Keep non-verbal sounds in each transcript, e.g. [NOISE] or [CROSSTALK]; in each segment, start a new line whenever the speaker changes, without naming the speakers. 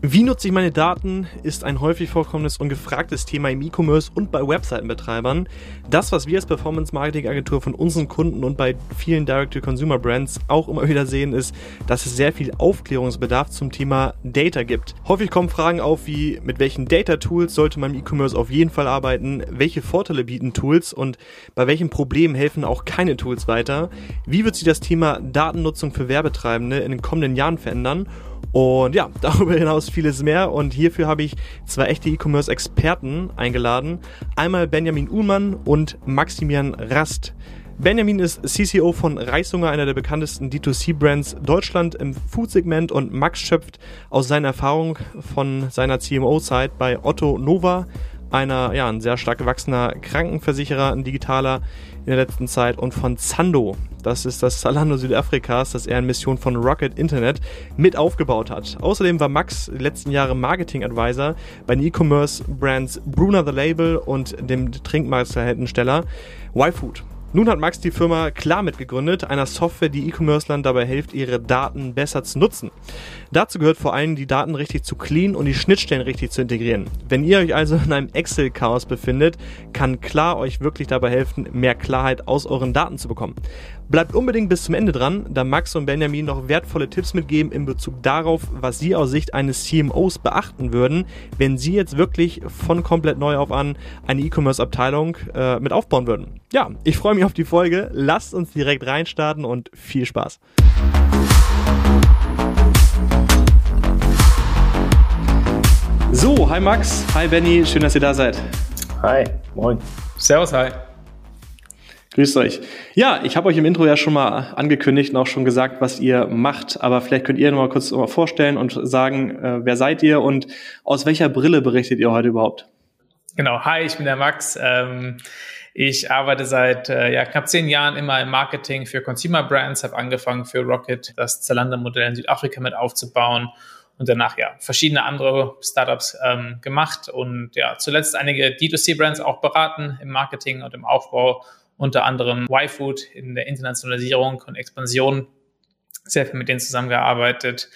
Wie nutze ich meine Daten, ist ein häufig vorkommendes und gefragtes Thema im E-Commerce und bei Webseitenbetreibern. Das, was wir als Performance-Marketing-Agentur von unseren Kunden und bei vielen Direct-to-Consumer-Brands auch immer wieder sehen, ist, dass es sehr viel Aufklärungsbedarf zum Thema Data gibt. Häufig kommen Fragen auf wie, mit welchen Data-Tools sollte man im E-Commerce auf jeden Fall arbeiten, welche Vorteile bieten Tools und bei welchen Problemen helfen auch keine Tools weiter, wie wird sich das Thema Datennutzung für Werbetreibende in den kommenden Jahren verändern und ja, [LAUGHS] darüber hinaus vieles mehr. Und hierfür habe ich zwei echte E-Commerce-Experten eingeladen. Einmal Benjamin Uhlmann und Maximilian Rast. Benjamin ist CCO von Reishunger, einer der bekanntesten D2C-Brands Deutschland im Food-Segment und Max schöpft aus seiner Erfahrung von seiner CMO-Zeit bei Otto Nova, einer, ja, ein sehr stark gewachsener Krankenversicherer, ein digitaler in der letzten Zeit und von Zando, das ist das Zalando Südafrikas, das er in Mission von Rocket Internet mit aufgebaut hat. Außerdem war Max die letzten Jahre Marketing Advisor bei den E-Commerce Brands Bruna the Label und dem Trinkmarkthersteller YFood. Nun hat Max die Firma klar mitgegründet, einer Software, die E-Commercelern dabei hilft, ihre Daten besser zu nutzen. Dazu gehört vor allem, die Daten richtig zu clean und die Schnittstellen richtig zu integrieren. Wenn ihr euch also in einem Excel-Chaos befindet, kann klar euch wirklich dabei helfen, mehr Klarheit aus euren Daten zu bekommen. Bleibt unbedingt bis zum Ende dran, da Max und Benjamin noch wertvolle Tipps mitgeben in Bezug darauf, was sie aus Sicht eines CMOs beachten würden, wenn sie jetzt wirklich von komplett neu auf an eine E-Commerce-Abteilung äh, mit aufbauen würden. Ja, ich freue mich auf die Folge. Lasst uns direkt reinstarten und viel Spaß. So, hi Max, hi Benny, schön, dass ihr da seid.
Hi, moin.
Servus, hi.
Grüßt euch. Ja, ich habe euch im Intro ja schon mal angekündigt und auch schon gesagt, was ihr macht, aber vielleicht könnt ihr noch mal kurz vorstellen und sagen, äh, wer seid ihr und aus welcher Brille berichtet ihr heute überhaupt?
Genau, hi, ich bin der Max. Ähm, ich arbeite seit äh, ja, knapp zehn Jahren immer im Marketing für Consumer Brands, habe angefangen für Rocket das Zalando-Modell in Südafrika mit aufzubauen und danach ja verschiedene andere Startups ähm, gemacht und ja zuletzt einige D2C-Brands auch beraten im Marketing und im Aufbau unter anderem Y-Food in der Internationalisierung und Expansion, sehr viel mit denen zusammengearbeitet.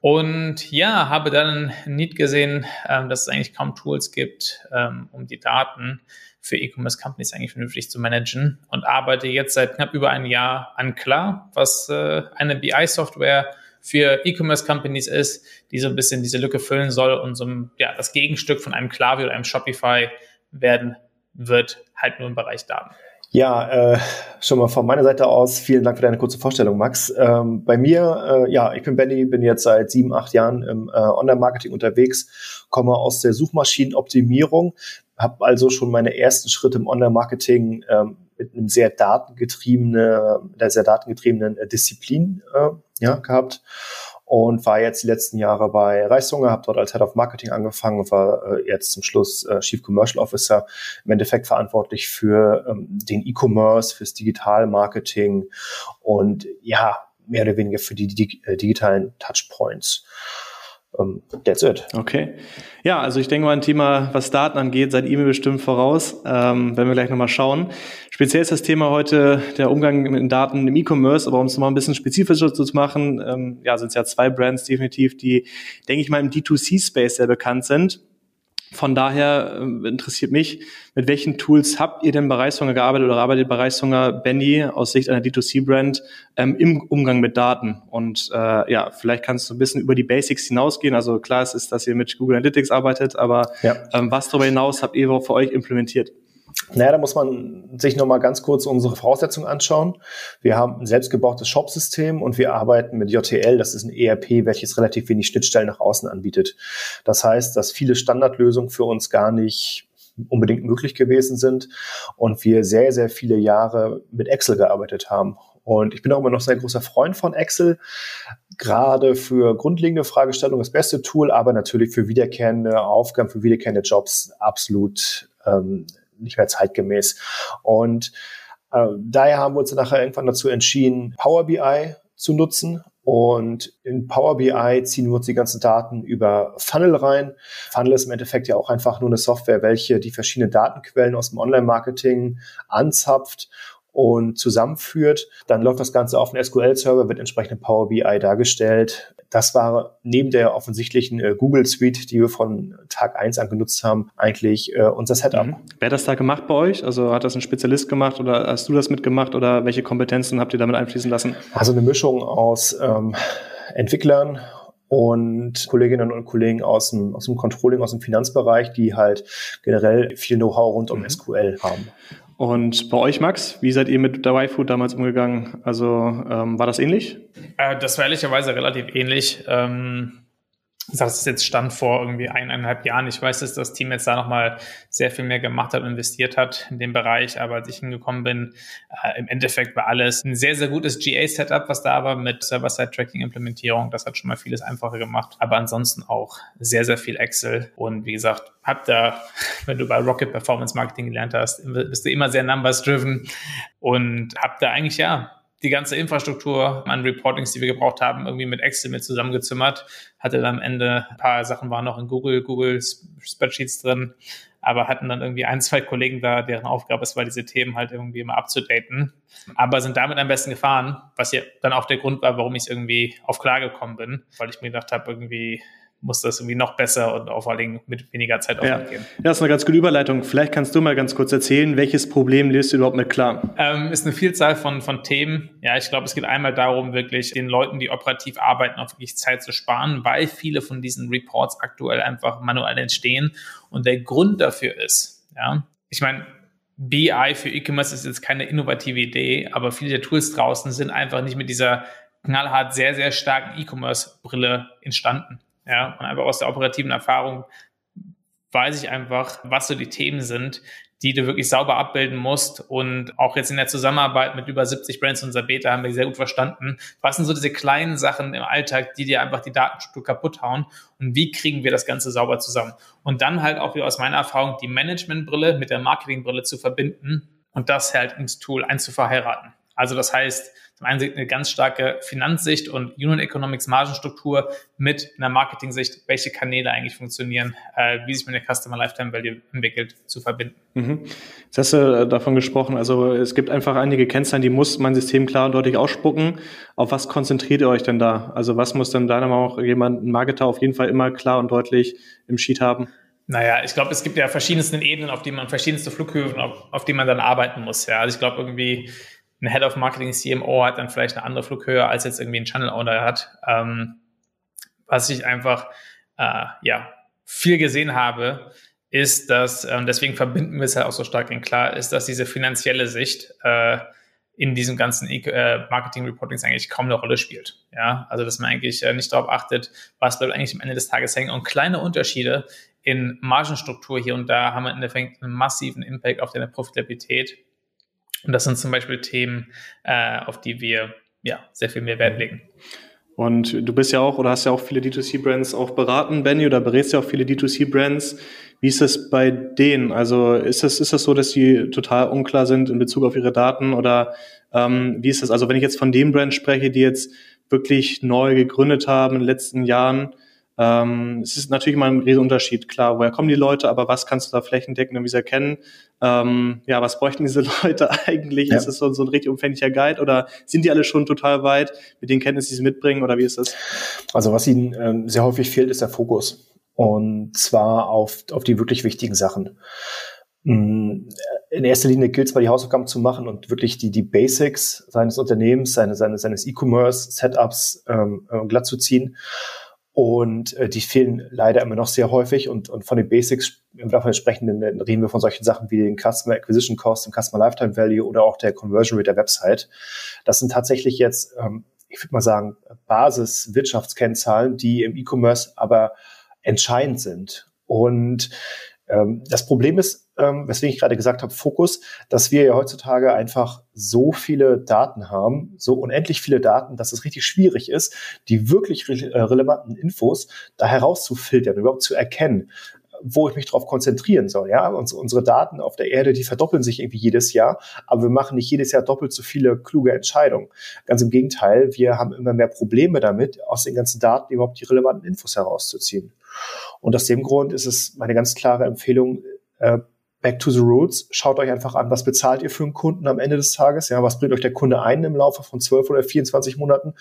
Und ja, habe dann Need gesehen, ähm, dass es eigentlich kaum Tools gibt, ähm, um die Daten für E-Commerce Companies eigentlich vernünftig zu managen und arbeite jetzt seit knapp über einem Jahr an Klar, was äh, eine BI-Software für E-Commerce Companies ist, die so ein bisschen diese Lücke füllen soll und so ja, das Gegenstück von einem Klaviyo oder einem Shopify werden wird, halt nur im Bereich Daten.
Ja, äh, schon mal von meiner Seite aus vielen Dank für deine kurze Vorstellung, Max. Ähm, bei mir, äh, ja, ich bin Benny, bin jetzt seit sieben, acht Jahren im äh, Online-Marketing unterwegs, komme aus der Suchmaschinenoptimierung, habe also schon meine ersten Schritte im Online-Marketing ähm, mit einem sehr datengetriebenen, der sehr datengetriebenen äh, Disziplin äh, ja, gehabt und war jetzt die letzten Jahre bei Reishunger, habe dort als Head of Marketing angefangen und war äh, jetzt zum Schluss äh, Chief Commercial Officer, im Endeffekt verantwortlich für ähm, den E-Commerce, fürs Digital-Marketing und ja, mehr oder weniger für die, die äh, digitalen Touchpoints. Um, ähm, that's it.
Okay. Ja, also ich denke mal, ein Thema, was Daten angeht, seid ihr mir bestimmt voraus. Ähm, werden wir gleich nochmal schauen. Speziell ist das Thema heute der Umgang mit Daten im E-Commerce, aber um es nochmal ein bisschen spezifischer zu machen, ähm, ja, sind es ja zwei Brands definitiv, die, denke ich mal, im D2C-Space sehr bekannt sind. Von daher äh, interessiert mich, mit welchen Tools habt ihr denn bei Reishunger gearbeitet oder arbeitet bei Reishunger Bendy aus Sicht einer D2C-Brand ähm, im Umgang mit Daten? Und äh, ja, vielleicht kannst du ein bisschen über die Basics hinausgehen. Also klar es ist, dass ihr mit Google Analytics arbeitet, aber ja. ähm, was darüber hinaus habt ihr für euch implementiert?
Naja, da muss man sich nochmal ganz kurz unsere Voraussetzungen anschauen. Wir haben ein selbstgebautes Shop-System und wir arbeiten mit JTL, das ist ein ERP, welches relativ wenig Schnittstellen nach außen anbietet. Das heißt, dass viele Standardlösungen für uns gar nicht unbedingt möglich gewesen sind und wir sehr, sehr viele Jahre mit Excel gearbeitet haben. Und ich bin auch immer noch sehr großer Freund von Excel, gerade für grundlegende Fragestellungen das beste Tool, aber natürlich für wiederkehrende Aufgaben, für wiederkehrende Jobs absolut ähm, nicht mehr zeitgemäß. Und äh, daher haben wir uns nachher irgendwann dazu entschieden, Power BI zu nutzen. Und in Power BI ziehen wir uns die ganzen Daten über Funnel rein. Funnel ist im Endeffekt ja auch einfach nur eine Software, welche die verschiedenen Datenquellen aus dem Online-Marketing anzapft und zusammenführt. Dann läuft das Ganze auf einem SQL-Server, wird entsprechend Power BI dargestellt. Das war neben der offensichtlichen äh, Google Suite, die wir von Tag eins an genutzt haben, eigentlich äh, unser Setup. Mhm.
Wer hat das da gemacht bei euch? Also hat das ein Spezialist gemacht oder hast du das mitgemacht oder welche Kompetenzen habt ihr damit einfließen lassen?
Also eine Mischung aus ähm, Entwicklern und Kolleginnen und Kollegen aus dem, aus dem Controlling, aus dem Finanzbereich, die halt generell viel Know-how rund um mhm. SQL haben.
Und bei euch, Max, wie seid ihr mit der Y-Food damals umgegangen? Also ähm, war das ähnlich?
Äh, das war ehrlicherweise relativ ähnlich. Ähm, das ist jetzt Stand vor irgendwie eineinhalb Jahren. Ich weiß, dass das Team jetzt da nochmal sehr viel mehr gemacht hat investiert hat in dem Bereich. Aber als ich hingekommen bin, äh, im Endeffekt war alles ein sehr, sehr gutes GA-Setup, was da war mit Server-Side-Tracking-Implementierung. Das hat schon mal vieles einfacher gemacht. Aber ansonsten auch sehr, sehr viel Excel. Und wie gesagt, hab da, [LAUGHS] wenn du bei Rocket Performance Marketing gelernt hast, bist du immer sehr numbers-driven und hab da eigentlich ja die ganze Infrastruktur an Reportings, die wir gebraucht haben, irgendwie mit Excel mit zusammengezimmert. Hatte dann am Ende ein paar Sachen waren noch in Google, Google Spreadsheets drin, aber hatten dann irgendwie ein, zwei Kollegen da, deren Aufgabe es war, diese Themen halt irgendwie immer abzudaten. Aber sind damit am besten gefahren, was ja dann auch der Grund war, warum ich irgendwie auf klar gekommen bin, weil ich mir gedacht habe, irgendwie muss das irgendwie noch besser und vor allem mit weniger Zeit
ja. gehen. Ja, das ist eine ganz gute Überleitung. Vielleicht kannst du mal ganz kurz erzählen, welches Problem löst du überhaupt mit klar?
Ähm, ist eine Vielzahl von, von Themen. Ja, ich glaube, es geht einmal darum, wirklich den Leuten, die operativ arbeiten, auch wirklich Zeit zu sparen, weil viele von diesen Reports aktuell einfach manuell entstehen. Und der Grund dafür ist, ja, ich meine, BI für E-Commerce ist jetzt keine innovative Idee, aber viele der Tools draußen sind einfach nicht mit dieser knallhart sehr, sehr starken E-Commerce-Brille entstanden. Ja, und einfach aus der operativen Erfahrung weiß ich einfach, was so die Themen sind, die du wirklich sauber abbilden musst. Und auch jetzt in der Zusammenarbeit mit über 70 Brands unserer Beta haben wir sehr gut verstanden. Was sind so diese kleinen Sachen im Alltag, die dir einfach die Datenstruktur kaputt hauen? Und wie kriegen wir das Ganze sauber zusammen? Und dann halt auch wieder aus meiner Erfahrung die Managementbrille mit der Marketingbrille zu verbinden und das halt ins Tool einzuverheiraten. Also das heißt, zum einen eine ganz starke Finanzsicht und Unit Economics Margenstruktur mit einer Marketing-Sicht, welche Kanäle eigentlich funktionieren, äh, wie sich mit der Customer Lifetime Value entwickelt, zu verbinden.
Mhm. Jetzt hast du äh, davon gesprochen, also es gibt einfach einige Kennzahlen, die muss mein System klar und deutlich ausspucken. Auf was konzentriert ihr euch denn da? Also was muss denn deiner Meinung nach jemand, ein Marketer auf jeden Fall immer klar und deutlich im Sheet haben?
Naja, ich glaube, es gibt ja verschiedenste Ebenen, auf denen man verschiedenste Flughöfen, auf, auf denen man dann arbeiten muss. Ja, also ich glaube irgendwie ein Head of Marketing CMO hat dann vielleicht eine andere Flughöhe als jetzt irgendwie ein Channel Owner hat. Ähm, was ich einfach äh, ja viel gesehen habe, ist, dass äh, deswegen verbinden wir es halt auch so stark in klar, ist, dass diese finanzielle Sicht äh, in diesem ganzen äh, Marketing Reportings eigentlich kaum eine Rolle spielt. Ja, also dass man eigentlich äh, nicht darauf achtet, was bleibt eigentlich am Ende des Tages hängen und kleine Unterschiede in Margenstruktur hier und da haben im Endeffekt einen massiven Impact auf deine Profitabilität und das sind zum Beispiel Themen, äh, auf die wir ja sehr viel mehr Wert legen.
Und du bist ja auch oder hast ja auch viele D2C-Brands auch beraten, Benny, oder berätst ja auch viele D2C-Brands. Wie ist das bei denen? Also ist das, ist das so, dass die total unklar sind in Bezug auf ihre Daten oder ähm, wie ist das? Also wenn ich jetzt von den Brands spreche, die jetzt wirklich neu gegründet haben in den letzten Jahren, ähm, es ist natürlich mal ein Riesenunterschied, klar, woher kommen die Leute, aber was kannst du da flächendeckend irgendwie erkennen? Ähm, ja, was bräuchten diese [LAUGHS] Leute eigentlich? Ja. Ist das so, so ein richtig umfänglicher Guide oder sind die alle schon total weit mit den Kenntnissen, die sie mitbringen oder wie ist das?
Also was ihnen ähm, sehr häufig fehlt, ist der Fokus. Und zwar auf, auf die wirklich wichtigen Sachen. Mm, in erster Linie gilt es, mal die Hausaufgaben zu machen und wirklich die, die Basics seines Unternehmens, seine, seine, seines E-Commerce-Setups ähm, äh, glatt zu ziehen und äh, die fehlen leider immer noch sehr häufig. Und, und von den Basics, davon sprechen, reden wir von solchen Sachen wie den Customer Acquisition Cost, dem Customer Lifetime Value oder auch der Conversion Rate der Website. Das sind tatsächlich jetzt, ähm, ich würde mal sagen, Basis-Wirtschaftskennzahlen, die im E-Commerce aber entscheidend sind. Und das Problem ist, ähm, weswegen ich gerade gesagt habe, Fokus, dass wir ja heutzutage einfach so viele Daten haben, so unendlich viele Daten, dass es richtig schwierig ist, die wirklich äh, relevanten Infos da herauszufiltern, überhaupt zu erkennen wo ich mich darauf konzentrieren soll. Ja, unsere Daten auf der Erde, die verdoppeln sich irgendwie jedes Jahr, aber wir machen nicht jedes Jahr doppelt so viele kluge Entscheidungen. Ganz im Gegenteil, wir haben immer mehr Probleme damit, aus den ganzen Daten überhaupt die relevanten Infos herauszuziehen. Und aus dem Grund ist es meine ganz klare Empfehlung, äh, back to the roots. Schaut euch einfach an, was bezahlt ihr für einen Kunden am Ende des Tages? Ja, was bringt euch der Kunde ein im Laufe von 12 oder 24 Monaten?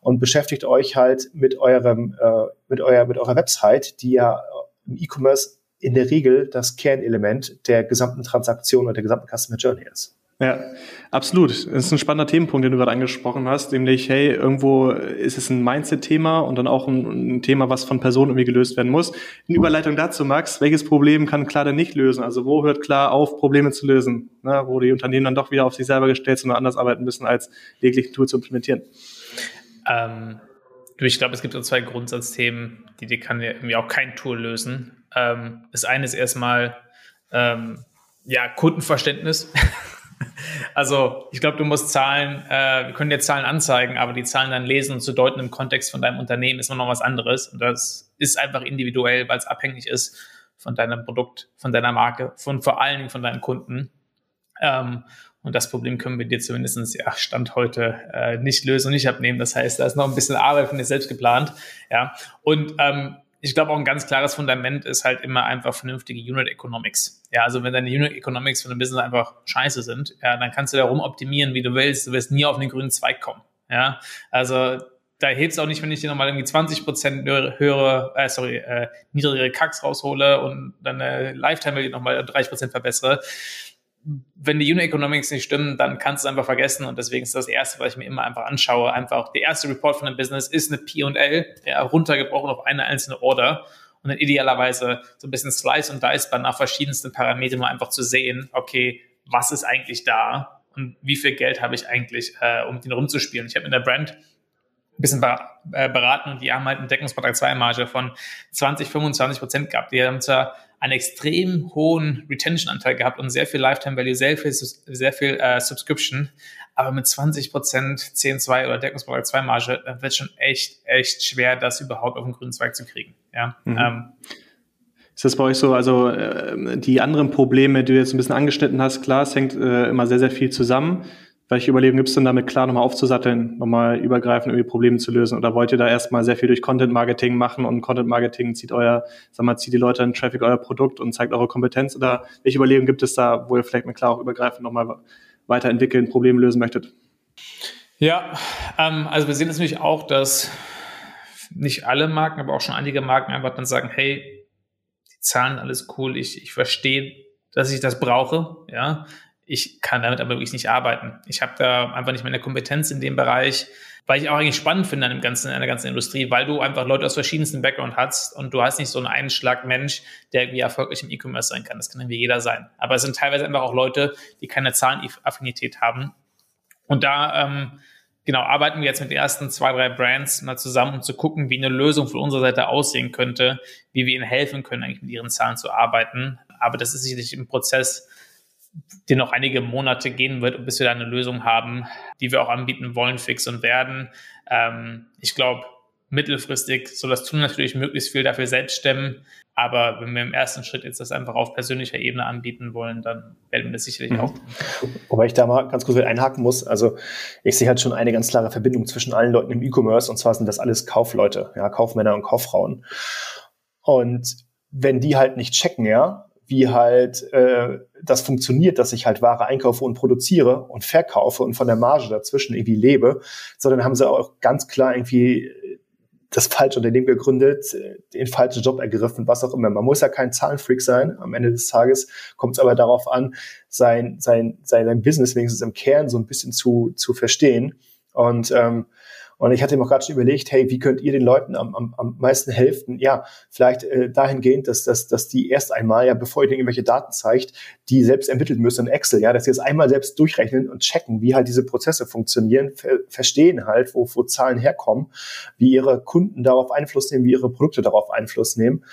Und beschäftigt euch halt mit eurem, äh, mit eurer, mit eurer Website, die ja im E-Commerce in der Regel das Kernelement der gesamten Transaktion und der gesamten Customer Journey ist.
Ja, absolut. Das ist ein spannender Themenpunkt, den du gerade angesprochen hast, nämlich, hey, irgendwo ist es ein Mindset-Thema und dann auch ein, ein, Thema, was von Personen irgendwie gelöst werden muss. In Überleitung dazu, Max, welches Problem kann klar denn nicht lösen? Also wo hört klar auf, Probleme zu lösen? Ne? Wo die Unternehmen dann doch wieder auf sich selber gestellt sind und anders arbeiten müssen, als lediglich ein Tool zu implementieren?
Ähm, ich glaube, es gibt so zwei Grundsatzthemen, die, die kann ja irgendwie auch kein Tool lösen. Ähm, das eine ist erstmal ähm, ja, Kundenverständnis. [LAUGHS] [LAUGHS] Also ich glaube, du musst Zahlen, äh, wir können dir Zahlen anzeigen, aber die Zahlen dann lesen und zu deuten im Kontext von deinem Unternehmen ist immer noch was anderes. Und das ist einfach individuell, weil es abhängig ist von deinem Produkt, von deiner Marke, von vor allen Dingen von deinen Kunden. Ähm, und das Problem können wir dir zumindest ja, Stand heute äh, nicht lösen und nicht abnehmen. Das heißt, da ist noch ein bisschen Arbeit von dir selbst geplant. Ja. Und ähm, ich glaube auch ein ganz klares Fundament ist halt immer einfach vernünftige Unit Economics. Ja, also wenn deine Unit Economics von einem Business einfach scheiße sind, ja, dann kannst du da rum optimieren, wie du willst. Du wirst nie auf den grünen Zweig kommen. Ja, also da hilft es auch nicht, wenn ich dir nochmal irgendwie 20 Prozent höhere, äh, sorry, äh, niedrigere Kacks raushole und dann eine Lifetime Value nochmal 30 Prozent verbessere wenn die Unit Economics nicht stimmen, dann kannst du es einfach vergessen. Und deswegen ist das Erste, was ich mir immer einfach anschaue, einfach der erste Report von einem Business ist eine P&L, ja, runtergebrochen auf eine einzelne Order. Und dann idealerweise so ein bisschen Slice und Dice nach verschiedensten Parametern mal einfach zu sehen, okay, was ist eigentlich da und wie viel Geld habe ich eigentlich, äh, um den rumzuspielen. Ich habe in der Brand ein bisschen äh, beraten und die haben halt einen Deckungsbeitrag 2 Marge von 20, 25 Prozent gehabt. Die haben zwar einen extrem hohen Retention-Anteil gehabt und sehr viel Lifetime Value, sehr viel, sehr viel äh, Subscription. Aber mit 20% C2 oder Deckungsbeitrag 2 Marge, dann wird schon echt, echt schwer, das überhaupt auf den grünen Zweig zu kriegen. Ja. Mhm. Ähm,
ist das bei euch so, also äh, die anderen Probleme, die du jetzt ein bisschen angeschnitten hast, klar, es hängt äh, immer sehr, sehr viel zusammen. Welche Überlegungen gibt es denn damit klar nochmal aufzusatteln, nochmal übergreifend irgendwie Probleme zu lösen? Oder wollt ihr da erstmal sehr viel durch Content Marketing machen und Content Marketing zieht euer, sag mal, zieht die Leute in Traffic euer Produkt und zeigt eure Kompetenz? Oder welche Überlegungen gibt es da, wo ihr vielleicht mal klar auch übergreifend nochmal weiterentwickeln, Probleme lösen möchtet?
Ja, ähm, also wir sehen natürlich auch, dass nicht alle Marken, aber auch schon einige Marken einfach dann sagen, hey, die Zahlen alles cool, ich, ich verstehe, dass ich das brauche, ja, ich kann damit aber wirklich nicht arbeiten. Ich habe da einfach nicht mehr eine Kompetenz in dem Bereich, weil ich auch eigentlich spannend finde an dem ganzen, an der ganzen Industrie, weil du einfach Leute aus verschiedensten Background hast und du hast nicht so einen Einschlag-Mensch, der irgendwie erfolgreich im E-Commerce sein kann. Das kann irgendwie jeder sein. Aber es sind teilweise einfach auch Leute, die keine Zahlenaffinität haben. Und da, ähm, genau, arbeiten wir jetzt mit den ersten zwei, drei Brands mal zusammen, um zu gucken, wie eine Lösung von unserer Seite aussehen könnte, wie wir ihnen helfen können, eigentlich mit ihren Zahlen zu arbeiten. Aber das ist sicherlich im Prozess, die noch einige Monate gehen wird, bis wir da eine Lösung haben, die wir auch anbieten wollen, fix und werden. Ähm, ich glaube, mittelfristig soll das Tool natürlich möglichst viel dafür selbst stemmen. Aber wenn wir im ersten Schritt jetzt das einfach auf persönlicher Ebene anbieten wollen, dann werden wir das sicherlich mhm. auch.
Wobei ich da mal ganz kurz einhaken muss. Also ich sehe halt schon eine ganz klare Verbindung zwischen allen Leuten im E-Commerce. Und zwar sind das alles Kaufleute, ja, Kaufmänner und Kauffrauen. Und wenn die halt nicht checken, ja, wie halt äh, das funktioniert, dass ich halt Ware einkaufe und produziere und verkaufe und von der Marge dazwischen irgendwie lebe, sondern haben sie auch ganz klar irgendwie das falsche Unternehmen gegründet, den falschen Job ergriffen, was auch immer. Man muss ja kein Zahlenfreak sein. Am Ende des Tages kommt es aber darauf an, sein, sein, sein, sein Business wenigstens im Kern so ein bisschen zu, zu verstehen. Und ähm, und ich hatte mir auch gerade schon überlegt, hey, wie könnt ihr den Leuten am, am, am meisten helfen? Ja, vielleicht äh, dahingehend, dass, dass, dass die erst einmal, ja, bevor ihr irgendwelche Daten zeigt, die selbst ermitteln müssen in Excel, ja, dass sie es einmal selbst durchrechnen und checken, wie halt diese Prozesse funktionieren, ver verstehen halt, wo, wo Zahlen herkommen, wie ihre Kunden darauf Einfluss nehmen, wie ihre Produkte darauf Einfluss nehmen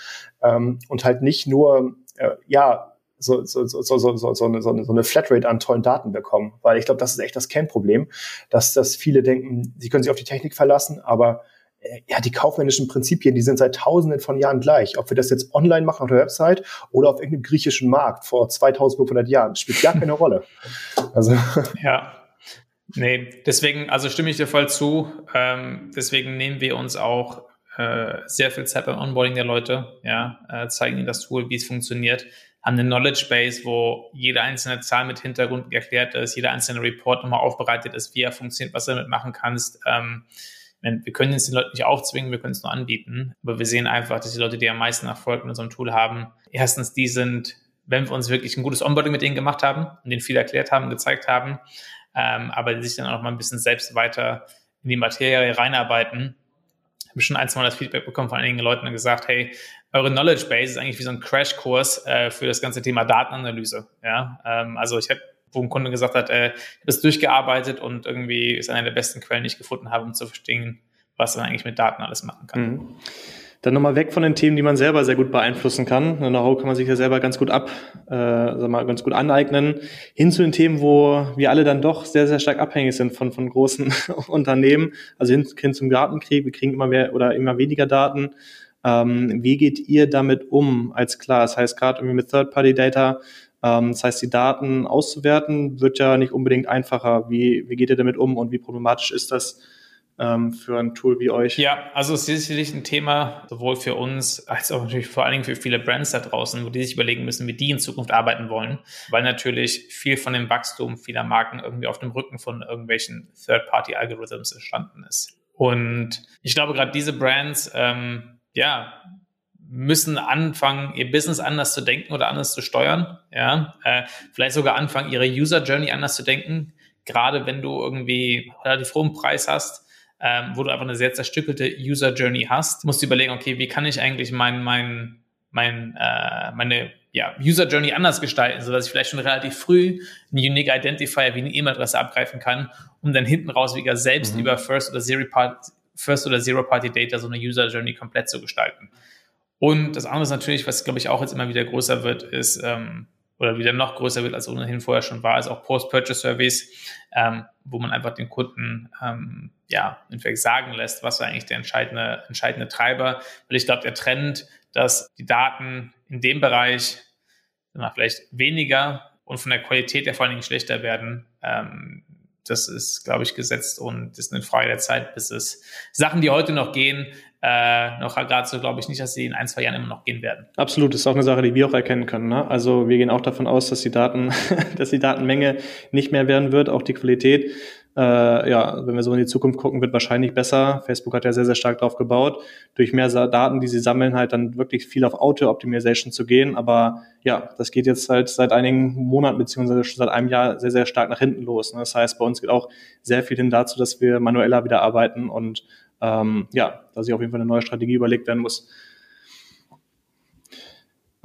ähm, und halt nicht nur, äh, ja, so, so, so, so, so, so, eine, so eine Flatrate an tollen Daten bekommen. Weil ich glaube, das ist echt das Kernproblem, dass, dass viele denken, sie können sich auf die Technik verlassen, aber äh, ja, die kaufmännischen Prinzipien, die sind seit tausenden von Jahren gleich. Ob wir das jetzt online machen auf der Website oder auf irgendeinem griechischen Markt vor 2500 Jahren, spielt gar keine Rolle. [LAUGHS]
Also. Ja. Nee, deswegen, also stimme ich dir voll zu. Ähm, deswegen nehmen wir uns auch äh, sehr viel Zeit beim Onboarding der Leute, ja, äh, zeigen ihnen das Tool, wie es funktioniert. Haben eine Knowledge Base, wo jede einzelne Zahl mit Hintergrund erklärt ist, jeder einzelne Report nochmal aufbereitet ist, wie er funktioniert, was du damit machen kannst. Ähm, wir können es den Leuten nicht aufzwingen, wir können es nur anbieten. Aber wir sehen einfach, dass die Leute, die am meisten Erfolg mit unserem Tool haben, erstens die sind, wenn wir uns wirklich ein gutes Onboarding mit denen gemacht haben und denen viel erklärt haben, gezeigt haben, ähm, aber die sich dann auch mal ein bisschen selbst weiter in die Materie reinarbeiten. Ich habe schon ein, zwei Mal das Feedback bekommen von einigen Leuten und gesagt, hey, eure Knowledge Base ist eigentlich wie so ein Crashkurs äh, für das ganze Thema Datenanalyse. Ja, ähm, also ich habe wo ein Kunde gesagt hat, äh, ich habe es durchgearbeitet und irgendwie ist eine der besten Quellen, die ich gefunden habe, um zu verstehen, was man eigentlich mit Daten alles machen kann. Mhm.
Dann nochmal weg von den Themen, die man selber sehr gut beeinflussen kann. Know-how kann man sich ja selber ganz gut ab, äh, sag mal, ganz gut aneignen. Hin zu den Themen, wo wir alle dann doch sehr, sehr stark abhängig sind von, von großen [LAUGHS] Unternehmen. Also hin, hin zum Gartenkrieg. Wir kriegen immer mehr oder immer weniger Daten. Ähm, wie geht ihr damit um als klar? Das heißt, gerade irgendwie mit Third-Party-Data, ähm, das heißt, die Daten auszuwerten, wird ja nicht unbedingt einfacher. Wie, wie geht ihr damit um und wie problematisch ist das ähm, für ein Tool wie euch?
Ja, also es ist sicherlich ein Thema, sowohl für uns als auch natürlich vor allen Dingen für viele Brands da draußen, wo die sich überlegen müssen, wie die in Zukunft arbeiten wollen, weil natürlich viel von dem Wachstum vieler Marken irgendwie auf dem Rücken von irgendwelchen Third-Party-Algorithms entstanden ist. Und ich glaube, gerade diese Brands, ähm, ja, müssen anfangen, ihr Business anders zu denken oder anders zu steuern. Ja, äh, vielleicht sogar anfangen, ihre User Journey anders zu denken. Gerade wenn du irgendwie relativ hohen Preis hast, ähm, wo du einfach eine sehr zerstückelte User Journey hast, musst du überlegen, okay, wie kann ich eigentlich mein, mein, mein, äh, meine ja, User Journey anders gestalten, sodass ich vielleicht schon relativ früh einen Unique Identifier wie eine E-Mail-Adresse abgreifen kann, um dann hinten raus wieder selbst mhm. über First oder Zero First oder Zero Party Data so eine User Journey komplett zu gestalten. Und das andere ist natürlich, was glaube ich auch jetzt immer wieder größer wird, ist, ähm, oder wieder noch größer wird, als ohnehin vorher schon war, ist auch Post-Purchase-Service, ähm, wo man einfach den Kunden ähm, ja entweder sagen lässt, was war eigentlich der entscheidende, entscheidende Treiber. Weil ich glaube, der Trend, dass die Daten in dem Bereich vielleicht weniger und von der Qualität der vor allen Dingen schlechter werden, ähm, das ist, glaube ich, gesetzt und ist eine Frage der Zeit, bis es Sachen, die heute noch gehen, äh, noch gerade so glaube ich nicht, dass sie in ein, zwei Jahren immer noch gehen werden.
Absolut, das ist auch eine Sache, die wir auch erkennen können. Ne? Also wir gehen auch davon aus, dass die Daten, [LAUGHS] dass die Datenmenge nicht mehr werden wird, auch die Qualität. Äh, ja, wenn wir so in die Zukunft gucken, wird wahrscheinlich besser. Facebook hat ja sehr, sehr stark drauf gebaut, durch mehr Daten, die sie sammeln, halt dann wirklich viel auf Auto-Optimization zu gehen. Aber ja, das geht jetzt halt seit einigen Monaten beziehungsweise schon seit einem Jahr sehr, sehr stark nach hinten los. Ne? Das heißt, bei uns geht auch sehr viel hin dazu, dass wir manueller wieder arbeiten und ähm, ja, dass sich auf jeden Fall eine neue Strategie überlegt werden muss.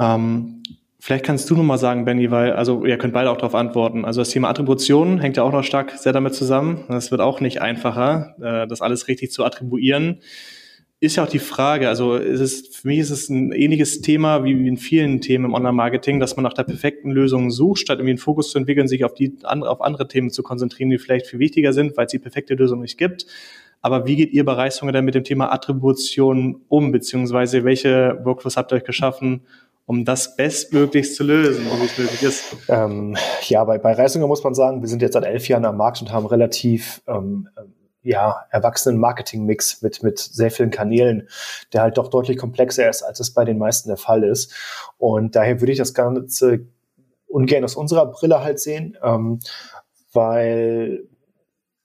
Ähm, vielleicht kannst du nochmal sagen, Benny, weil, also ihr könnt beide auch darauf antworten. Also das Thema Attribution hängt ja auch noch stark sehr damit zusammen. Es wird auch nicht einfacher, äh, das alles richtig zu attribuieren. Ist ja auch die Frage, also ist es, für mich ist es ein ähnliches Thema wie in vielen Themen im Online-Marketing, dass man nach der perfekten Lösung sucht, statt irgendwie einen Fokus zu entwickeln, sich auf die auf andere Themen zu konzentrieren, die vielleicht viel wichtiger sind, weil es die perfekte Lösung nicht gibt. Aber wie geht ihr bei Reichshunger denn mit dem Thema Attribution um, beziehungsweise welche Workflows habt ihr euch geschaffen, um das bestmöglichst zu lösen, wie es möglich ist?
Ähm, ja, bei, bei Reisinger muss man sagen, wir sind jetzt seit elf Jahren am Markt und haben relativ ähm, ähm, ja, erwachsenen Marketing-Mix mit, mit sehr vielen Kanälen, der halt doch deutlich komplexer ist, als es bei den meisten der Fall ist. Und daher würde ich das Ganze ungern aus unserer Brille halt sehen, ähm, weil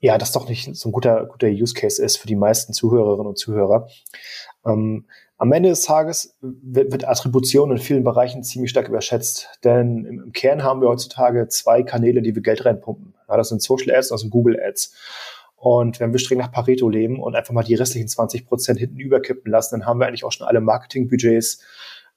ja, das doch nicht so ein guter, guter Use Case ist für die meisten Zuhörerinnen und Zuhörer. Ähm, am Ende des Tages wird, wird, Attribution in vielen Bereichen ziemlich stark überschätzt, denn im, im, Kern haben wir heutzutage zwei Kanäle, die wir Geld reinpumpen. Ja, das sind Social Ads und das sind Google Ads. Und wenn wir streng nach Pareto leben und einfach mal die restlichen 20 Prozent hinten überkippen lassen, dann haben wir eigentlich auch schon alle Marketingbudgets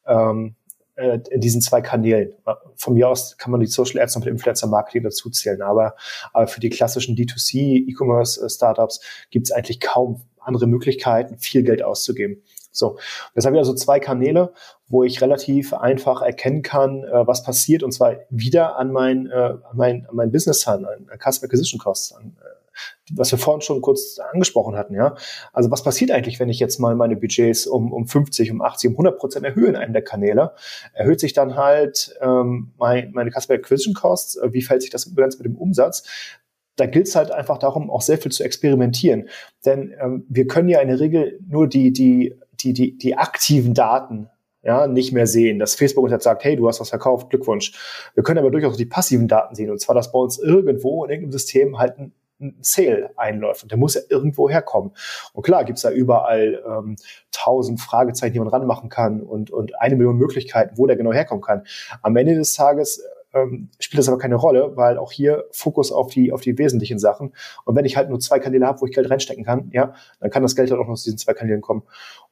ähm, äh, in diesen zwei Kanälen. Von mir aus kann man die Social Ads noch mit Influencer Marketing dazu zählen, aber, aber für die klassischen D2C E-Commerce Startups gibt es eigentlich kaum andere Möglichkeiten, viel Geld auszugeben. So, jetzt habe ich also zwei Kanäle, wo ich relativ einfach erkennen kann, äh, was passiert, und zwar wieder an mein, äh, mein, an mein Business an, an Customer Acquisition Costs, an, äh, was wir vorhin schon kurz angesprochen hatten, ja. Also was passiert eigentlich, wenn ich jetzt mal meine Budgets um, um 50, um 80, um 100 Prozent erhöhe in einem der Kanäle? Erhöht sich dann halt ähm, mein, meine Customer Acquisition Costs? Äh, wie fällt sich das übrigens mit dem Umsatz? Da gilt es halt einfach darum, auch sehr viel zu experimentieren. Denn ähm, wir können ja in der Regel nur die, die, die, die, die aktiven Daten ja, nicht mehr sehen, dass Facebook uns jetzt sagt, hey, du hast was verkauft, Glückwunsch. Wir können aber durchaus die passiven Daten sehen, und zwar, dass bei uns irgendwo in irgendeinem System halt ein, ein Sale einläuft. Und der muss ja irgendwo herkommen. Und klar, gibt's da überall ähm, tausend Fragezeichen, die man ranmachen kann und, und eine Million Möglichkeiten, wo der genau herkommen kann. Am Ende des Tages ähm, spielt das aber keine Rolle, weil auch hier Fokus auf die, auf die wesentlichen Sachen. Und wenn ich halt nur zwei Kanäle habe, wo ich Geld reinstecken kann, ja, dann kann das Geld halt auch aus diesen zwei Kanälen kommen.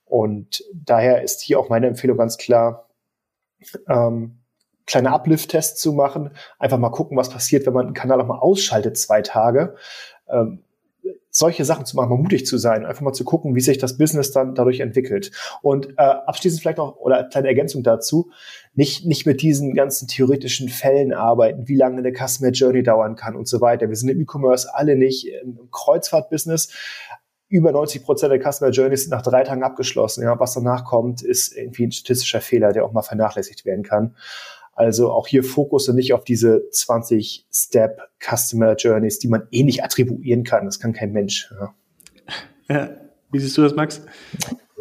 Und daher ist hier auch meine Empfehlung ganz klar, ähm, kleine Uplift-Tests zu machen, einfach mal gucken, was passiert, wenn man einen Kanal auch mal ausschaltet zwei Tage. Ähm, solche Sachen zu machen, mal mutig zu sein, einfach mal zu gucken, wie sich das Business dann dadurch entwickelt. Und äh, abschließend vielleicht noch, oder kleine Ergänzung dazu, nicht, nicht mit diesen ganzen theoretischen Fällen arbeiten, wie lange eine Customer Journey dauern kann und so weiter. Wir sind im E-Commerce alle nicht im Kreuzfahrt-Business über 90 Prozent der Customer Journeys sind nach drei Tagen abgeschlossen. Ja, was danach kommt, ist irgendwie ein statistischer Fehler, der auch mal vernachlässigt werden kann. Also auch hier Fokus und nicht auf diese 20 Step Customer Journeys, die man eh nicht attribuieren kann. Das kann kein Mensch. Ja.
ja. Wie siehst du das, Max?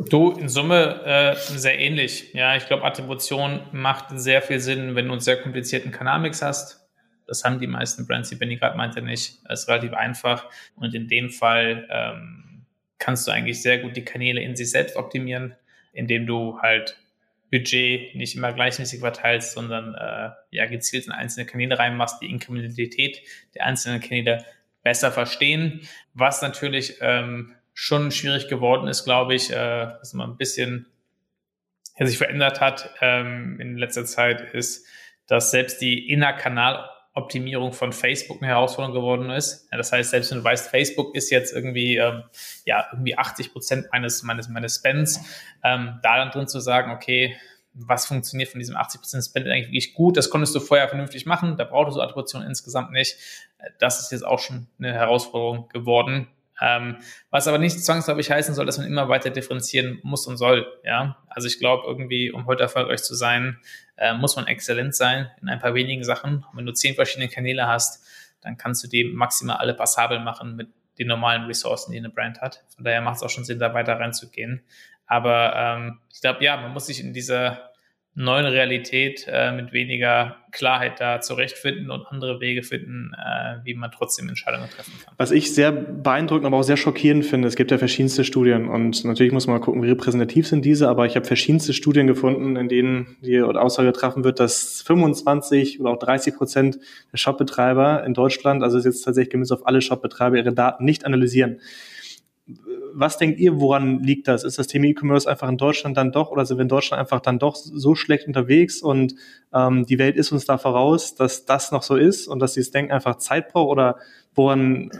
Du, in Summe äh, sehr ähnlich. Ja, ich glaube, Attribution macht sehr viel Sinn, wenn du einen sehr komplizierten Kanalmix hast. Das haben die meisten Brands, die Benny gerade meinte, nicht. Das ist relativ einfach. Und in dem Fall ähm, kannst du eigentlich sehr gut die Kanäle in sich selbst optimieren, indem du halt Budget nicht immer gleichmäßig verteilst, sondern äh, ja gezielt in einzelne Kanäle reinmachst, die Inkrementalität der einzelnen Kanäle besser verstehen. Was natürlich ähm, schon schwierig geworden ist, glaube ich, äh, was man ein bisschen sich verändert hat ähm, in letzter Zeit, ist, dass selbst die Innerkanal Optimierung von Facebook eine Herausforderung geworden ist. Ja, das heißt, selbst wenn du weißt, Facebook ist jetzt irgendwie, ähm, ja, irgendwie 80 Prozent meines, meines, meines Spends, ähm, da dann drin zu sagen, okay, was funktioniert von diesem 80 Prozent Spend eigentlich wirklich gut? Das konntest du vorher vernünftig machen. Da brauchtest du Attribution insgesamt nicht. Das ist jetzt auch schon eine Herausforderung geworden. Ähm, was aber nicht zwangsläufig heißen soll, dass man immer weiter differenzieren muss und soll. Ja, also ich glaube irgendwie, um heute erfolgreich zu sein, äh, muss man exzellent sein in ein paar wenigen Sachen. Und wenn du zehn verschiedene Kanäle hast, dann kannst du die maximal alle passabel machen mit den normalen Ressourcen, die eine Brand hat. Von daher macht es auch schon Sinn, da weiter reinzugehen. Aber ähm, ich glaube, ja, man muss sich in dieser neuen Realität äh, mit weniger Klarheit da zurechtfinden und andere Wege finden, äh, wie man trotzdem Entscheidungen treffen kann.
Was ich sehr beeindruckend, aber auch sehr schockierend finde, es gibt ja verschiedenste Studien und natürlich muss man mal gucken, wie repräsentativ sind diese, aber ich habe verschiedenste Studien gefunden, in denen die Aussage getroffen wird, dass 25 oder auch 30 Prozent der Shopbetreiber in Deutschland, also jetzt tatsächlich gemäß auf alle Shopbetreiber, ihre Daten nicht analysieren was denkt ihr, woran liegt das? Ist das Thema E-Commerce einfach in Deutschland dann doch oder sind wir in Deutschland einfach dann doch so schlecht unterwegs und ähm, die Welt ist uns da voraus, dass das noch so ist und dass dieses Denken einfach Zeit braucht oder woran,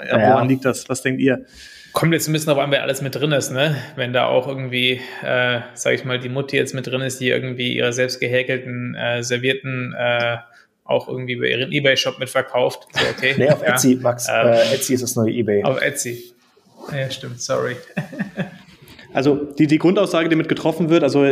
äh, ja, woran ja. liegt das? Was denkt ihr?
Kommt jetzt ein bisschen darauf an, wer alles mit drin ist, ne? Wenn da auch irgendwie, äh, sag ich mal, die Mutti jetzt mit drin ist, die irgendwie ihre selbst gehäkelten, äh, servierten äh, auch irgendwie bei ihren Ebay-Shop mitverkauft. So, okay. [LAUGHS]
nee, auf ja. Etsy, Max. Ähm, äh, Etsy ist das neue Ebay.
Auf Etsy. Ja, stimmt, sorry. [LAUGHS]
Also die, die Grundaussage, die mit getroffen wird, also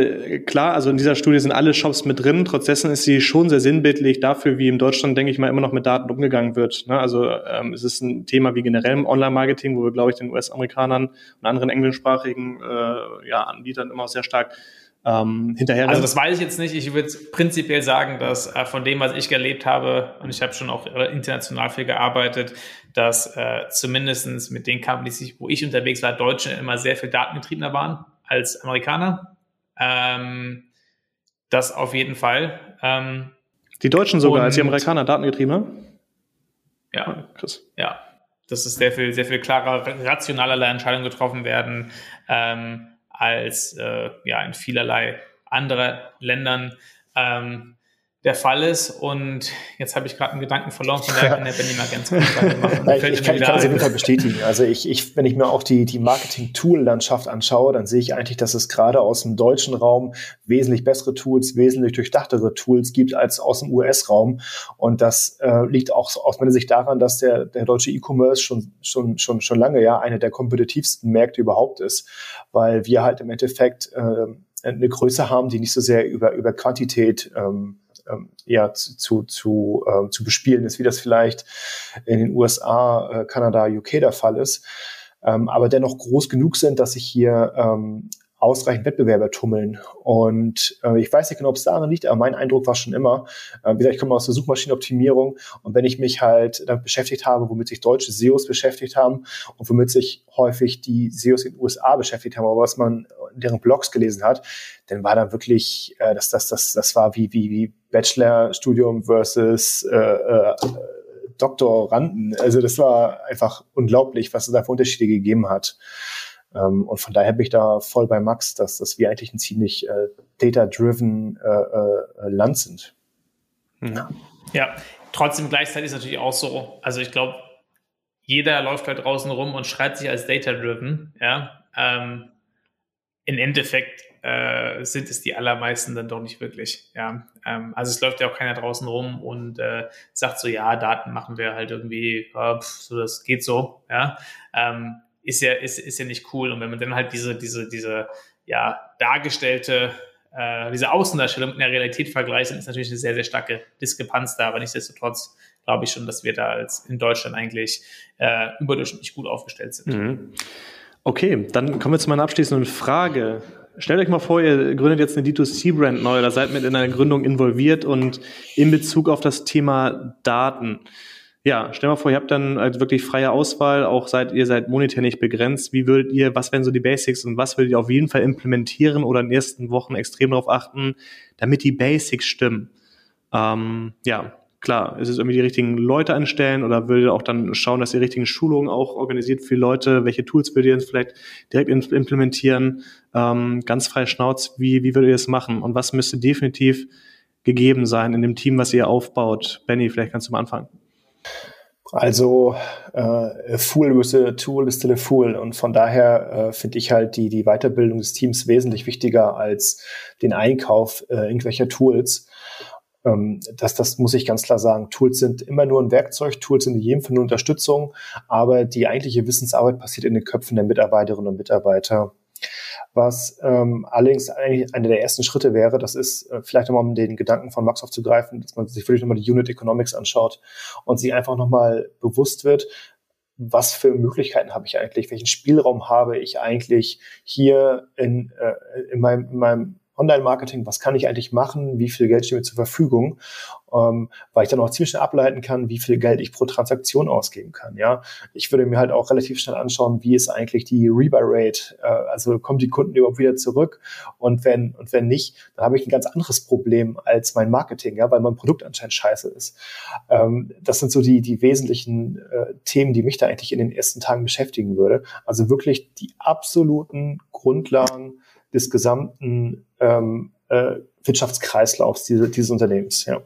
klar, also in dieser Studie sind alle Shops mit drin, trotzdem ist sie schon sehr sinnbildlich dafür, wie in Deutschland, denke ich mal, immer noch mit Daten umgegangen wird. Ne? Also ähm, es ist ein Thema wie generell im Online-Marketing, wo wir, glaube ich, den US-Amerikanern und anderen englischsprachigen äh, ja, Anbietern immer sehr stark ähm, hinterher.
Also das weiß ich jetzt nicht. Ich würde prinzipiell sagen, dass äh, von dem, was ich erlebt habe, und ich habe schon auch international viel gearbeitet, dass äh, zumindest mit den Companies, wo ich unterwegs war, Deutsche immer sehr viel datengetriebener waren als Amerikaner. Ähm, das auf jeden Fall. Ähm,
die Deutschen sogar als die Amerikaner datengetriebener?
Ja, ah, Chris. ja. Das ist sehr viel, sehr viel klarer, rationaler Entscheidungen getroffen werden. Ähm, als äh, ja in vielerlei anderer Ländern. Ähm, der Fall ist. Und jetzt habe ich gerade einen Gedanken verloren, von daher [LAUGHS] kann der Benny mal ganz kurz
weitermachen. [LAUGHS] ich, ich, kann, ich kann das auf jeden Fall bestätigen. Also ich, ich, wenn ich mir auch die, die Marketing-Tool-Landschaft anschaue, dann sehe ich eigentlich, dass es gerade aus dem deutschen Raum wesentlich bessere Tools, wesentlich durchdachtere Tools gibt als aus dem US-Raum. Und das äh, liegt auch aus meiner Sicht daran, dass der, der deutsche E-Commerce schon, schon, schon, schon lange ja eine der kompetitivsten Märkte überhaupt ist, weil wir halt im Endeffekt äh, eine Größe haben, die nicht so sehr über, über Quantität ähm, ähm, ja, zu, zu, äh, zu bespielen ist, wie das vielleicht in den USA, äh, Kanada, UK der Fall ist, ähm, aber dennoch groß genug sind, dass ich hier ähm, ausreichend Wettbewerber tummeln. Und äh, ich weiß nicht genau, ob es daran liegt, aber mein Eindruck war schon immer, äh, wie gesagt, ich komme aus der Suchmaschinenoptimierung und wenn ich mich halt damit beschäftigt habe, womit sich deutsche SEOs beschäftigt haben und womit sich häufig die SEOs in den USA beschäftigt haben, aber was man in deren Blogs gelesen hat, dann war da wirklich, äh, das, das, das, das war wie, wie, wie Bachelorstudium versus äh, äh, Doktoranden. Also das war einfach unglaublich, was es da für Unterschiede gegeben hat. Ähm, und von daher bin ich da voll bei Max, dass, dass wir eigentlich ein ziemlich äh, data-driven äh, äh, Land sind.
Ja. ja, trotzdem gleichzeitig ist natürlich auch so, also ich glaube, jeder läuft halt draußen rum und schreit sich als data-driven, ja. Ähm, Im Endeffekt äh, sind es die allermeisten dann doch nicht wirklich. Ja, ähm, also es läuft ja auch keiner draußen rum und äh, sagt so, ja, Daten machen wir halt irgendwie, äh, pf, so das geht so. Ja, ähm, ist ja ist, ist ja nicht cool. Und wenn man dann halt diese diese diese ja dargestellte äh, diese Außendarstellung mit der Realität vergleicht, dann ist natürlich eine sehr sehr starke Diskrepanz da. Aber nichtsdestotrotz glaube ich schon, dass wir da als in Deutschland eigentlich äh, überdurchschnittlich gut aufgestellt sind.
Mhm. Okay, dann kommen wir zu meiner abschließenden Frage. Stellt euch mal vor, ihr gründet jetzt eine D2C-Brand neu oder seid mit in einer Gründung involviert und in Bezug auf das Thema Daten. Ja, stell mal vor, ihr habt dann also wirklich freie Auswahl, auch seid ihr seid monetär nicht begrenzt. Wie würdet ihr, was wären so die Basics und was würdet ihr auf jeden Fall implementieren oder in den ersten Wochen extrem darauf achten, damit die Basics stimmen? Ähm, ja, klar, ist es irgendwie die richtigen Leute anstellen oder würdet ihr auch dann schauen, dass ihr richtigen Schulungen auch organisiert für Leute? Welche Tools würdet ihr jetzt vielleicht direkt implementieren? Ähm, ganz frei Schnauz, wie, wie würdet ihr das machen? Und was müsste definitiv gegeben sein in dem Team, was ihr aufbaut? Benny, vielleicht kannst du mal anfangen.
Also äh, a fool with a tool is still a fool und von daher äh, finde ich halt die die Weiterbildung des Teams wesentlich wichtiger als den Einkauf äh, irgendwelcher Tools ähm, das, das muss ich ganz klar sagen. Tools sind immer nur ein Werkzeug, Tools sind in jedem Fall eine Unterstützung, aber die eigentliche Wissensarbeit passiert in den Köpfen der Mitarbeiterinnen und Mitarbeiter. Was ähm, allerdings eigentlich einer der ersten Schritte wäre, das ist äh, vielleicht nochmal um den Gedanken von Max aufzugreifen, dass man sich wirklich nochmal die Unit Economics anschaut und sich einfach nochmal bewusst wird, was für Möglichkeiten habe ich eigentlich, welchen Spielraum habe ich eigentlich hier in, äh, in, meinem, in meinem Online-Marketing, was kann ich eigentlich machen, wie viel Geld steht mir zur Verfügung, ähm, weil ich dann auch ziemlich schnell ableiten kann, wie viel Geld ich pro Transaktion ausgeben kann. Ja, ich würde mir halt auch relativ schnell anschauen, wie ist eigentlich die Rebuy-Rate, äh, also kommen die Kunden überhaupt wieder zurück und wenn und wenn nicht, dann habe ich ein ganz anderes Problem als mein Marketing, ja, weil mein Produkt anscheinend scheiße ist. Ähm, das sind so die die wesentlichen äh, Themen, die mich da eigentlich in den ersten Tagen beschäftigen würde. Also wirklich die absoluten Grundlagen des gesamten ähm, äh, Wirtschaftskreislaufs diese, dieses Unternehmens. Ja.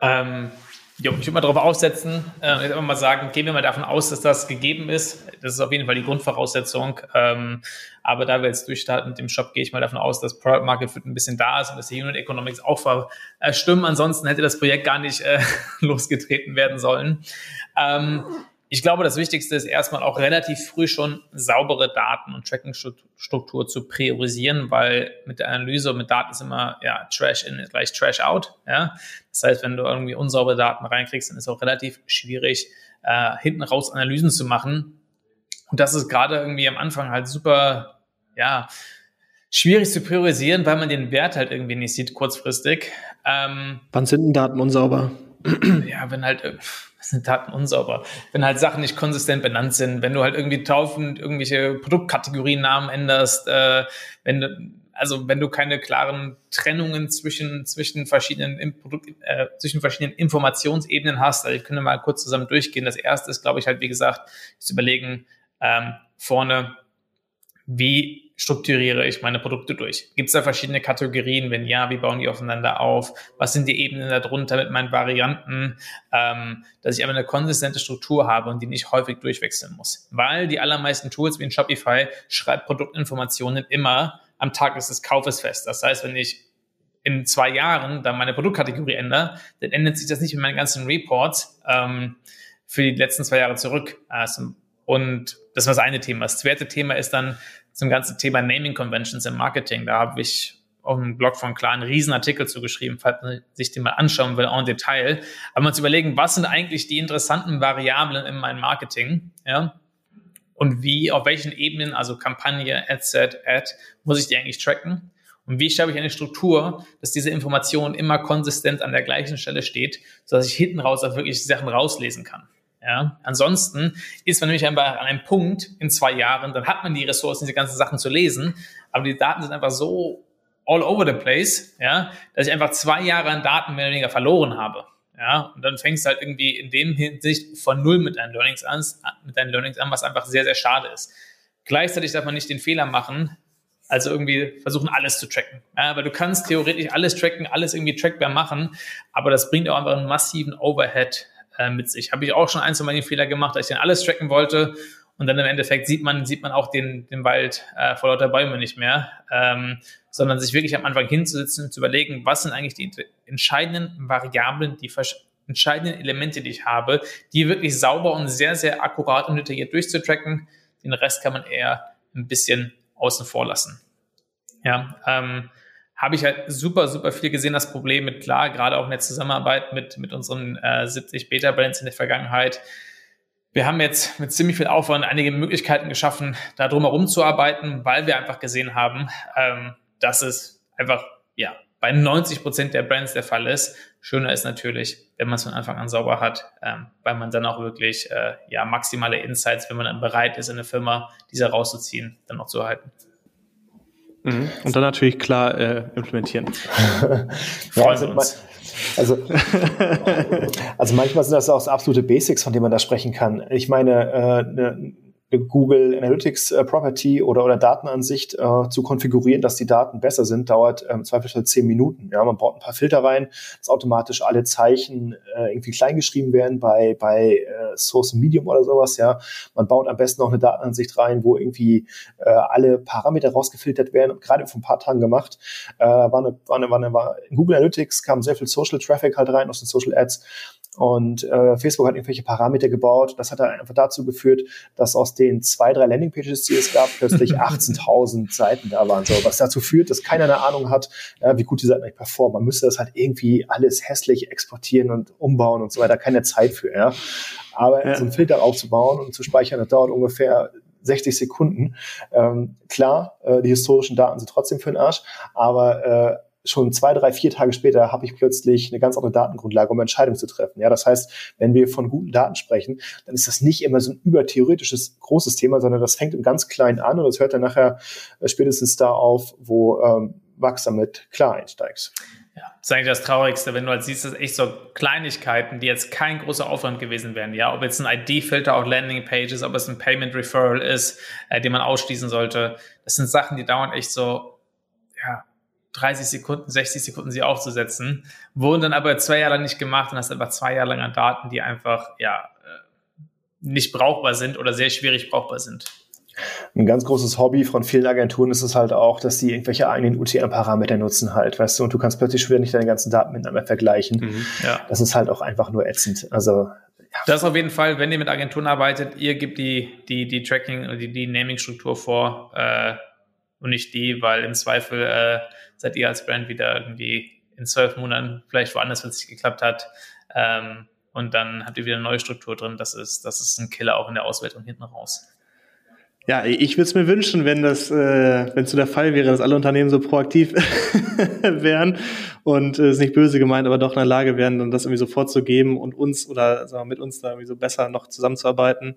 Ähm, jo, ich würde mal darauf aussetzen, äh, ich mal sagen, gehen wir mal davon aus, dass das gegeben ist. Das ist auf jeden Fall die Grundvoraussetzung. Ähm, aber da wir jetzt durchstarten mit dem Shop, gehe ich mal davon aus, dass Product Market Fit ein bisschen da ist und dass die Unit Economics auch verstimmen. Ansonsten hätte das Projekt gar nicht äh, [LAUGHS] losgetreten werden sollen. Ähm, ich glaube, das Wichtigste ist erstmal auch relativ früh schon saubere Daten und Tracking-Struktur zu priorisieren, weil mit der Analyse und mit Daten ist immer ja, Trash in gleich Trash out. Ja? Das heißt, wenn du irgendwie unsaubere Daten reinkriegst, dann ist es auch relativ schwierig, äh, hinten raus Analysen zu machen. Und das ist gerade irgendwie am Anfang halt super, ja, schwierig zu priorisieren, weil man den Wert halt irgendwie nicht sieht kurzfristig.
Ähm, Wann sind denn Daten unsauber?
Ja, wenn halt sind Daten unsauber. Wenn halt Sachen nicht konsistent benannt sind, wenn du halt irgendwie taufend irgendwelche Produktkategoriennamen änderst, äh, wenn du, also wenn du keine klaren Trennungen zwischen, zwischen verschiedenen Produkt, äh, zwischen verschiedenen Informationsebenen hast, also ich könnte mal kurz zusammen durchgehen. Das erste ist, glaube ich, halt, wie gesagt, zu überlegen, ähm, vorne, wie strukturiere ich meine Produkte durch? Gibt es da verschiedene Kategorien? Wenn ja, wie bauen die aufeinander auf? Was sind die Ebenen darunter mit meinen Varianten? Ähm, dass ich aber eine konsistente Struktur habe und die nicht häufig durchwechseln muss. Weil die allermeisten Tools wie in Shopify schreibt Produktinformationen immer am Tag des Kaufes fest. Das heißt, wenn ich in zwei Jahren dann meine Produktkategorie ändere, dann ändert sich das nicht mit meinen ganzen Reports ähm, für die letzten zwei Jahre zurück. Also, und das war das eine Thema. Das zweite Thema ist dann, zum ganzen Thema Naming Conventions im Marketing. Da habe ich auf dem Blog von Klar einen Riesenartikel zugeschrieben, falls man sich den mal anschauen will, en Detail. Aber mal zu überlegen, was sind eigentlich die interessanten Variablen in meinem Marketing, ja? und wie, auf welchen Ebenen, also Kampagne, Ad-Set, Ad, muss ich die eigentlich tracken? Und wie schaffe ich eine Struktur, dass diese Information immer konsistent an der gleichen Stelle steht, sodass ich hinten raus auch wirklich Sachen rauslesen kann? Ja, ansonsten ist man nämlich einfach an einem Punkt in zwei Jahren, dann hat man die Ressourcen, diese ganzen Sachen zu lesen, aber die Daten sind einfach so all over the place, ja, dass ich einfach zwei Jahre an Daten mehr oder weniger verloren habe. Ja, und dann fängst du halt irgendwie in dem Hinsicht von null mit deinen Learnings an, mit deinen Learnings an, was einfach sehr, sehr schade ist. Gleichzeitig darf man nicht den Fehler machen, also irgendwie versuchen, alles zu tracken. Ja, weil du kannst theoretisch alles tracken, alles irgendwie trackbar machen, aber das bringt auch einfach einen massiven Overhead äh, mit sich. Habe ich auch schon ein, zwei Mal den Fehler gemacht, dass ich dann alles tracken wollte und dann im Endeffekt sieht man, sieht man auch den, den Wald äh, vor lauter Bäume nicht mehr, ähm, sondern sich wirklich am Anfang hinzusitzen und zu überlegen, was sind eigentlich die entscheidenden Variablen, die entscheidenden Elemente, die ich habe, die wirklich sauber und sehr, sehr akkurat und detailliert durchzutracken. Den Rest kann man eher ein bisschen außen vor lassen. Ja, ähm, habe ich halt super, super viel gesehen, das Problem mit, klar, gerade auch in der Zusammenarbeit mit, mit unseren äh, 70 Beta-Brands in der Vergangenheit. Wir haben jetzt mit ziemlich viel Aufwand einige Möglichkeiten geschaffen, da drumherum zu arbeiten, weil wir einfach gesehen haben, ähm, dass es einfach, ja, bei 90 Prozent der Brands der Fall ist. Schöner ist natürlich, wenn man es von Anfang an sauber hat, ähm, weil man dann auch wirklich, äh, ja, maximale Insights, wenn man dann bereit ist, in eine Firma diese rauszuziehen, dann noch zu erhalten.
Mhm. Und dann natürlich klar äh, implementieren. [LAUGHS]
ja, also, also, [LAUGHS] also manchmal sind das auch absolute Basics, von denen man da sprechen kann. Ich meine, äh, ne, Google Analytics äh, Property oder, oder Datenansicht äh, zu konfigurieren, dass die Daten besser sind, dauert ähm, zweifelsfall zehn Minuten. Ja, man baut ein paar Filter rein, dass automatisch alle Zeichen äh, irgendwie kleingeschrieben werden bei, bei äh, Source Medium oder sowas. Ja, man baut am besten noch eine Datenansicht rein, wo irgendwie äh, alle Parameter rausgefiltert werden. Gerade vor ein paar Tagen gemacht, äh, war eine, war eine, war eine, war in Google Analytics kam sehr viel Social Traffic halt rein aus den Social Ads und äh, Facebook hat irgendwelche Parameter gebaut. Das hat dann einfach dazu geführt, dass aus den zwei, drei Landingpages, die es gab, plötzlich [LAUGHS] 18.000 Seiten da waren. So, was dazu führt, dass keiner eine Ahnung hat, ja, wie gut die Seiten eigentlich performen. Man müsste das halt irgendwie alles hässlich exportieren und umbauen und so weiter. Keine Zeit für. Ja. Aber ja. so einen Filter aufzubauen und zu speichern, das dauert ungefähr 60 Sekunden. Ähm, klar, äh, die historischen Daten sind trotzdem für den Arsch, aber äh, schon zwei, drei, vier Tage später habe ich plötzlich eine ganz andere Datengrundlage, um Entscheidungen zu treffen. Ja, das heißt, wenn wir von guten Daten sprechen, dann ist das nicht immer so ein übertheoretisches großes Thema, sondern das fängt im ganz Kleinen an und das hört dann nachher äh, spätestens da auf, wo ähm, Max damit klar einsteigst.
Ja, das ist eigentlich das Traurigste, wenn du halt siehst, dass echt so Kleinigkeiten, die jetzt kein großer Aufwand gewesen wären, ja, ob jetzt ein ID-Filter auf Landing-Pages, ob es ein Payment-Referral ist, äh, den man ausschließen sollte, das sind Sachen, die dauern echt so, 30 Sekunden, 60 Sekunden sie aufzusetzen, wurden dann aber zwei Jahre lang nicht gemacht und hast einfach zwei Jahre lang an Daten, die einfach ja äh, nicht brauchbar sind oder sehr schwierig brauchbar sind.
Ein ganz großes Hobby von vielen Agenturen ist es halt auch, dass sie irgendwelche eigenen UTM-Parameter nutzen halt, weißt du, und du kannst plötzlich schon wieder nicht deine ganzen Daten miteinander vergleichen. Mhm, ja. Das ist halt auch einfach nur ätzend. Also
ja. Das auf jeden Fall, wenn ihr mit Agenturen arbeitet, ihr gebt die, die, die Tracking oder die, die Naming-Struktur vor äh, und nicht die, weil im Zweifel äh, seid ihr als Brand wieder irgendwie in zwölf Monaten vielleicht woanders, wenn es nicht geklappt hat. Ähm, und dann habt ihr wieder eine neue Struktur drin. Das ist, das ist ein Killer auch in der Auswertung hinten raus.
Ja, ich würde es mir wünschen, wenn das, äh, wenn es so der Fall wäre, dass alle Unternehmen so proaktiv [LAUGHS] wären und äh, es äh, nicht böse gemeint, aber doch in der Lage wären, dann das irgendwie so vorzugeben und uns oder sagen wir, mit uns da irgendwie so besser noch zusammenzuarbeiten.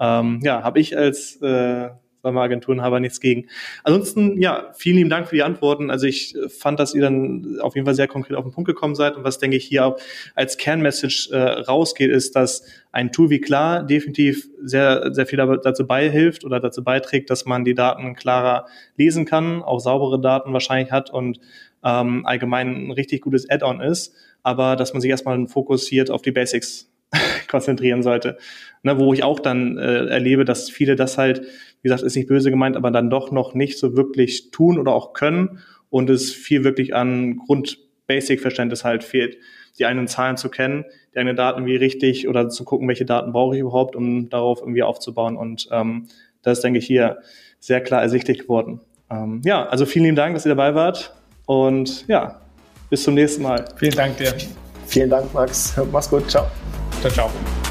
Ähm, ja, habe ich als äh, wir Agenturenhaber nichts gegen. Ansonsten, ja, vielen lieben Dank für die Antworten. Also ich fand, dass ihr dann auf jeden Fall sehr konkret auf den Punkt gekommen seid. Und was, denke ich, hier auch als Kernmessage äh, rausgeht, ist, dass ein Tool wie Klar definitiv sehr, sehr viel dazu beihilft oder dazu beiträgt, dass man die Daten klarer lesen kann, auch saubere Daten wahrscheinlich hat und ähm, allgemein ein richtig gutes Add-on ist, aber dass man sich erstmal fokussiert auf die Basics konzentrieren sollte. Ne, wo ich auch dann äh, erlebe, dass viele das halt, wie gesagt, ist nicht böse gemeint, aber dann doch noch nicht so wirklich tun oder auch können und es viel wirklich an Grund-Basic-Verständnis halt fehlt, die eigenen Zahlen zu kennen, die eigenen Daten wie richtig oder zu gucken, welche Daten brauche ich überhaupt, um darauf irgendwie aufzubauen. Und ähm, das ist, denke ich, hier sehr klar ersichtlich geworden. Ähm, ja, also vielen lieben Dank, dass ihr dabei wart und ja, bis zum nächsten Mal.
Vielen Dank dir.
Vielen Dank, Max. Mach's gut. Ciao.
Ciao, ciao.